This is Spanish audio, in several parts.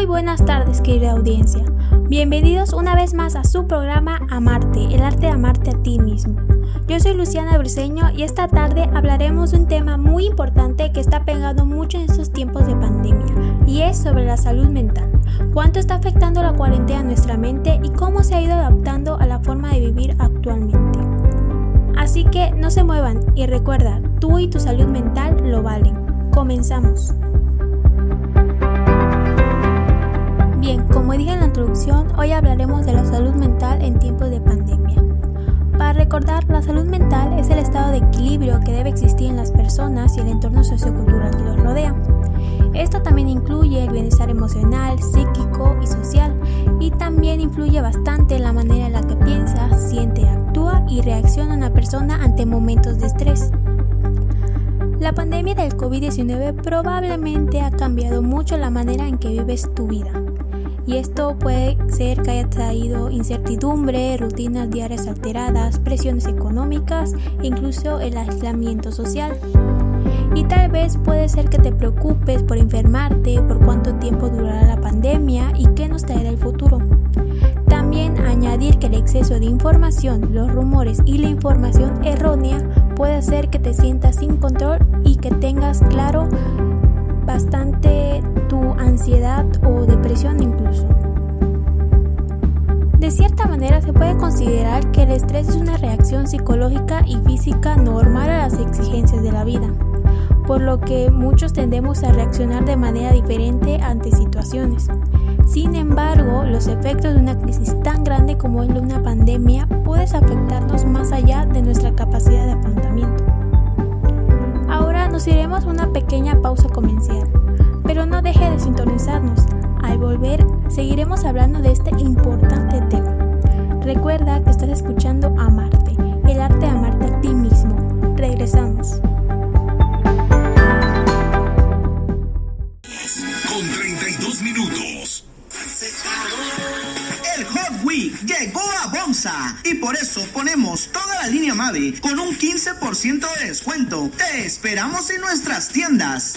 Muy buenas tardes, querida audiencia. Bienvenidos una vez más a su programa Amarte, el arte de amarte a ti mismo. Yo soy Luciana Briseño y esta tarde hablaremos de un tema muy importante que está pegando mucho en estos tiempos de pandemia y es sobre la salud mental. Cuánto está afectando la cuarentena a nuestra mente y cómo se ha ido adaptando a la forma de vivir actualmente. Así que no se muevan y recuerda, tú y tu salud mental lo valen. Comenzamos. Bien, como dije en la introducción, hoy hablaremos de la salud mental en tiempos de pandemia. Para recordar, la salud mental es el estado de equilibrio que debe existir en las personas y el entorno sociocultural que los rodea. Esto también incluye el bienestar emocional, psíquico y social, y también influye bastante en la manera en la que piensa, siente, actúa y reacciona una persona ante momentos de estrés. La pandemia del COVID-19 probablemente ha cambiado mucho la manera en que vives tu vida y esto puede ser que haya traído incertidumbre, rutinas diarias alteradas, presiones económicas e incluso el aislamiento social. Y tal vez puede ser que te preocupes por enfermarte, por cuánto tiempo durará la pandemia y qué nos traerá el futuro. También añadir que el exceso de información, los rumores y la información errónea puede hacer que te sientas sin control y que tengas claro bastante tu ansiedad o depresión incluso. De cierta manera se puede considerar que el estrés es una reacción psicológica y física normal a las exigencias de la vida, por lo que muchos tendemos a reaccionar de manera diferente ante situaciones. Sin embargo, los efectos de una crisis tan grande como es una pandemia pueden afectarnos más allá de nuestra capacidad de afrontamiento. A una pequeña pausa comercial, pero no deje de sintonizarnos. Al volver, seguiremos hablando de este importante tema. Recuerda que estás escuchando Amarte, el arte de amarte a ti mismo. Regresamos. llegó y por eso ponemos toda la línea Mavi con un 15% de descuento. Te esperamos en nuestras tiendas.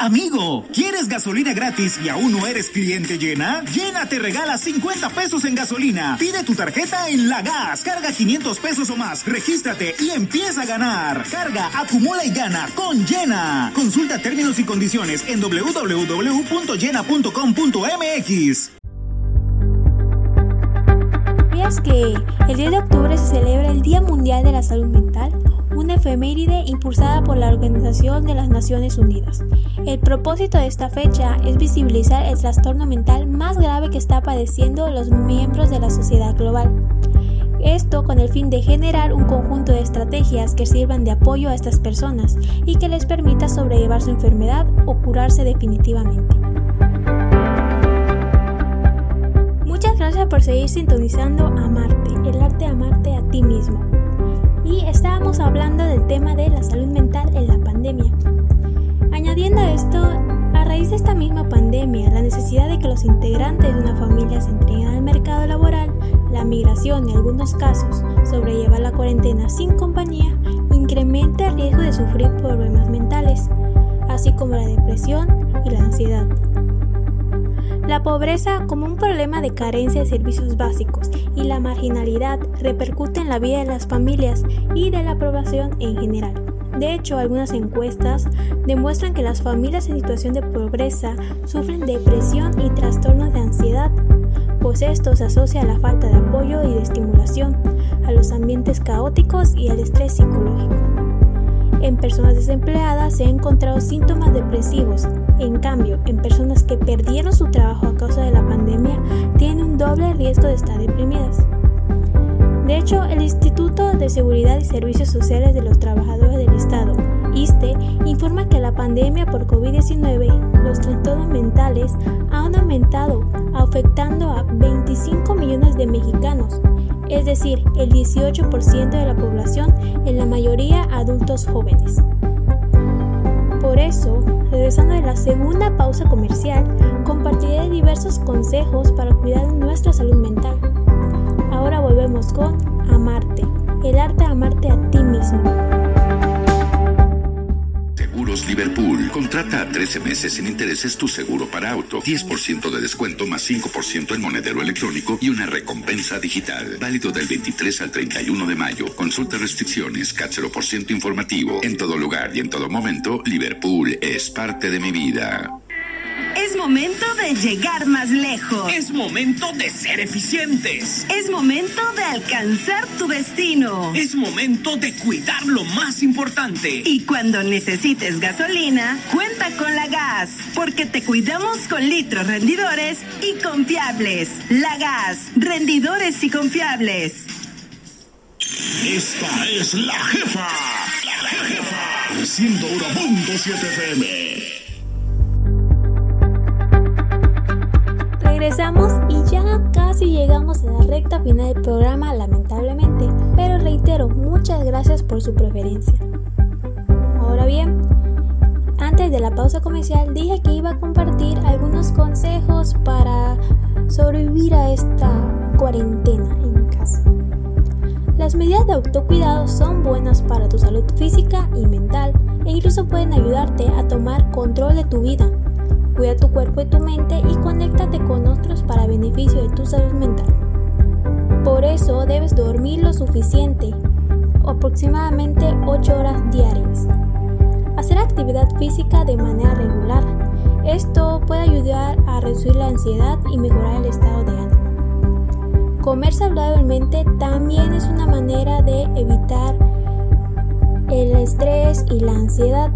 Amigo, ¿quieres gasolina gratis y aún no eres cliente llena? Llena te regala 50 pesos en gasolina. Pide tu tarjeta en La Gas. Carga 500 pesos o más. Regístrate y empieza a ganar. Carga, acumula y gana con Llena. Consulta términos y condiciones en www.llena.com.mx. ¿Sabías que el 10 de octubre se celebra el Día Mundial de la Salud Mental? Una efeméride impulsada por la Organización de las Naciones Unidas. El propósito de esta fecha es visibilizar el trastorno mental más grave que está padeciendo los miembros de la sociedad global. Esto con el fin de generar un conjunto de estrategias que sirvan de apoyo a estas personas y que les permita sobrellevar su enfermedad o curarse definitivamente. Muchas gracias por seguir sintonizando Amarte, el arte de amarte a ti mismo y estábamos hablando del tema de la salud mental en la pandemia. Añadiendo esto, a raíz de esta misma pandemia, la necesidad de que los integrantes de una familia se entreguen al mercado laboral, la migración en algunos casos sobrellevar la cuarentena sin compañía, incrementa el riesgo de sufrir problemas mentales, así como la depresión y la ansiedad. La pobreza como un problema de carencia de servicios básicos y la marginalidad repercute en la vida de las familias y de la población en general. De hecho, algunas encuestas demuestran que las familias en situación de pobreza sufren depresión y trastornos de ansiedad, pues esto se asocia a la falta de apoyo y de estimulación, a los ambientes caóticos y al estrés psicológico. En personas desempleadas se han encontrado síntomas depresivos. En cambio, en personas que perdieron su trabajo a causa de la pandemia, tienen un doble riesgo de estar deprimidas. De hecho, el Instituto de Seguridad y Servicios Sociales de los Trabajadores del Estado, ISTE, informa que la pandemia por COVID-19, los trastornos mentales han aumentado, afectando a 25 millones de mexicanos, es decir, el 18% de la población, en la mayoría adultos jóvenes. Por eso, regresando de la segunda pausa comercial, compartiré diversos consejos para cuidar nuestra salud mental. Ahora volvemos con Amarte, el arte de amarte a ti mismo. Liverpool. Contrata a 13 meses sin intereses tu seguro para auto. 10% de descuento más 5% en monedero electrónico y una recompensa digital. Válido del 23 al 31 de mayo. Consulta restricciones, por ciento informativo. En todo lugar y en todo momento, Liverpool es parte de mi vida. Es momento de llegar más lejos. Es momento de ser eficientes. Es momento de alcanzar tu destino. Es momento de cuidar lo más importante. Y cuando necesites gasolina, cuenta con la gas, porque te cuidamos con litros rendidores y confiables. La gas, rendidores y confiables. Esta es la jefa. La jefa. 101.7 FM. Regresamos y ya casi llegamos a la recta final del programa, lamentablemente, pero reitero, muchas gracias por su preferencia. Ahora bien, antes de la pausa comercial dije que iba a compartir algunos consejos para sobrevivir a esta cuarentena en casa. Las medidas de autocuidado son buenas para tu salud física y mental e incluso pueden ayudarte a tomar control de tu vida Cuida tu cuerpo y tu mente y conéctate con otros para beneficio de tu salud mental. Por eso debes dormir lo suficiente, aproximadamente 8 horas diarias. Hacer actividad física de manera regular. Esto puede ayudar a reducir la ansiedad y mejorar el estado de ánimo. Comer saludablemente también es una manera de evitar el estrés y la ansiedad.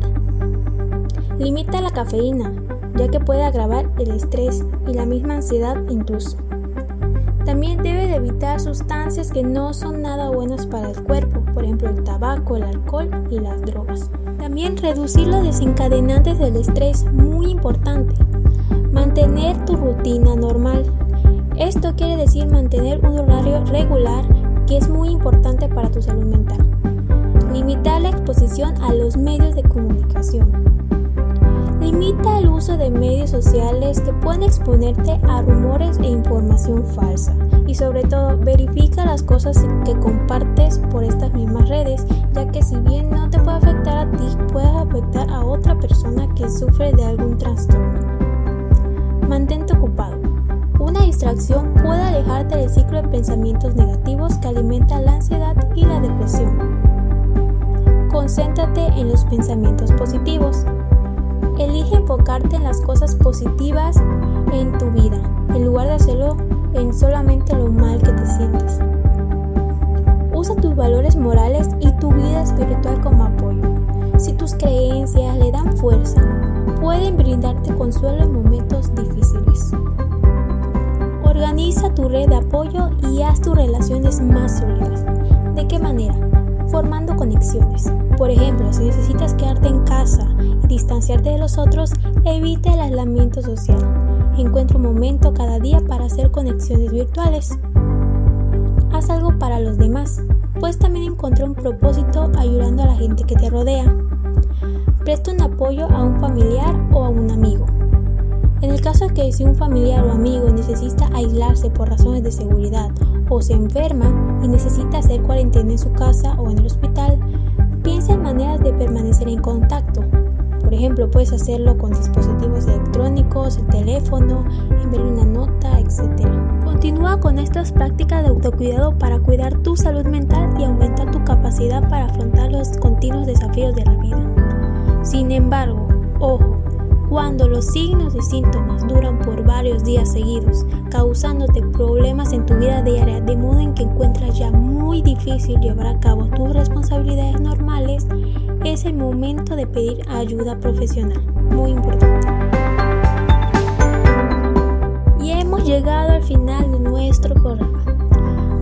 Limita la cafeína ya que puede agravar el estrés y la misma ansiedad incluso. También debe de evitar sustancias que no son nada buenas para el cuerpo, por ejemplo el tabaco, el alcohol y las drogas. También reducir los desencadenantes del estrés, muy importante. Mantener tu rutina normal. Esto quiere decir mantener un horario regular que es muy importante para tu salud mental. Limitar la exposición a los medios de comunicación. De medios sociales que pueden exponerte a rumores e información falsa. Y sobre todo, verifica las cosas que compartes por estas mismas redes, ya que si bien no te puede afectar a ti, puede afectar a otra persona que sufre de algún trastorno. Mantente ocupado. Una distracción puede alejarte del ciclo de pensamientos negativos que alimenta la ansiedad y la depresión. Concéntrate en los pensamientos positivos. Elige enfocarte en las cosas positivas en tu vida, en lugar de hacerlo en solamente lo mal que te sientes. Usa tus valores morales y tu vida espiritual como apoyo. Si tus creencias le dan fuerza, pueden brindarte consuelo en momentos difíciles. Organiza tu red de apoyo y haz tus relaciones más sólidas. ¿De qué manera? Formando conexiones. Por ejemplo, si necesitas quedarte en casa distanciarte de los otros, evita el aislamiento social. Encuentra un momento cada día para hacer conexiones virtuales. Haz algo para los demás, pues también encontrar un propósito ayudando a la gente que te rodea. Presta un apoyo a un familiar o a un amigo. En el caso de que si un familiar o amigo necesita aislarse por razones de seguridad o se enferma y necesita hacer cuarentena en su casa o en el hospital, maneras de permanecer en contacto. Por ejemplo, puedes hacerlo con dispositivos electrónicos, el teléfono, enviar una nota, etc. Continúa con estas prácticas de autocuidado para cuidar tu salud mental y aumentar tu capacidad para afrontar los continuos desafíos de la vida. Sin embargo, ojo, cuando los signos y síntomas duran por varios días seguidos, causándote problemas en tu vida diaria, de modo en que encuentras ya muy difícil llevar a cabo tus responsabilidades normales, es el momento de pedir ayuda profesional. Muy importante. Y hemos llegado al final de nuestro programa.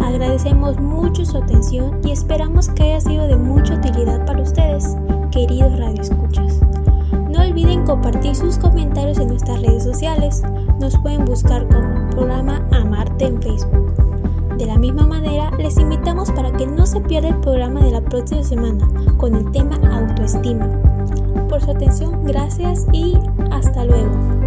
Agradecemos mucho su atención y esperamos que haya sido de mucha utilidad para ustedes, queridos radioescuchas. Olviden compartir sus comentarios en nuestras redes sociales. Nos pueden buscar como programa Amarte en Facebook. De la misma manera, les invitamos para que no se pierda el programa de la próxima semana con el tema autoestima. Por su atención, gracias y hasta luego.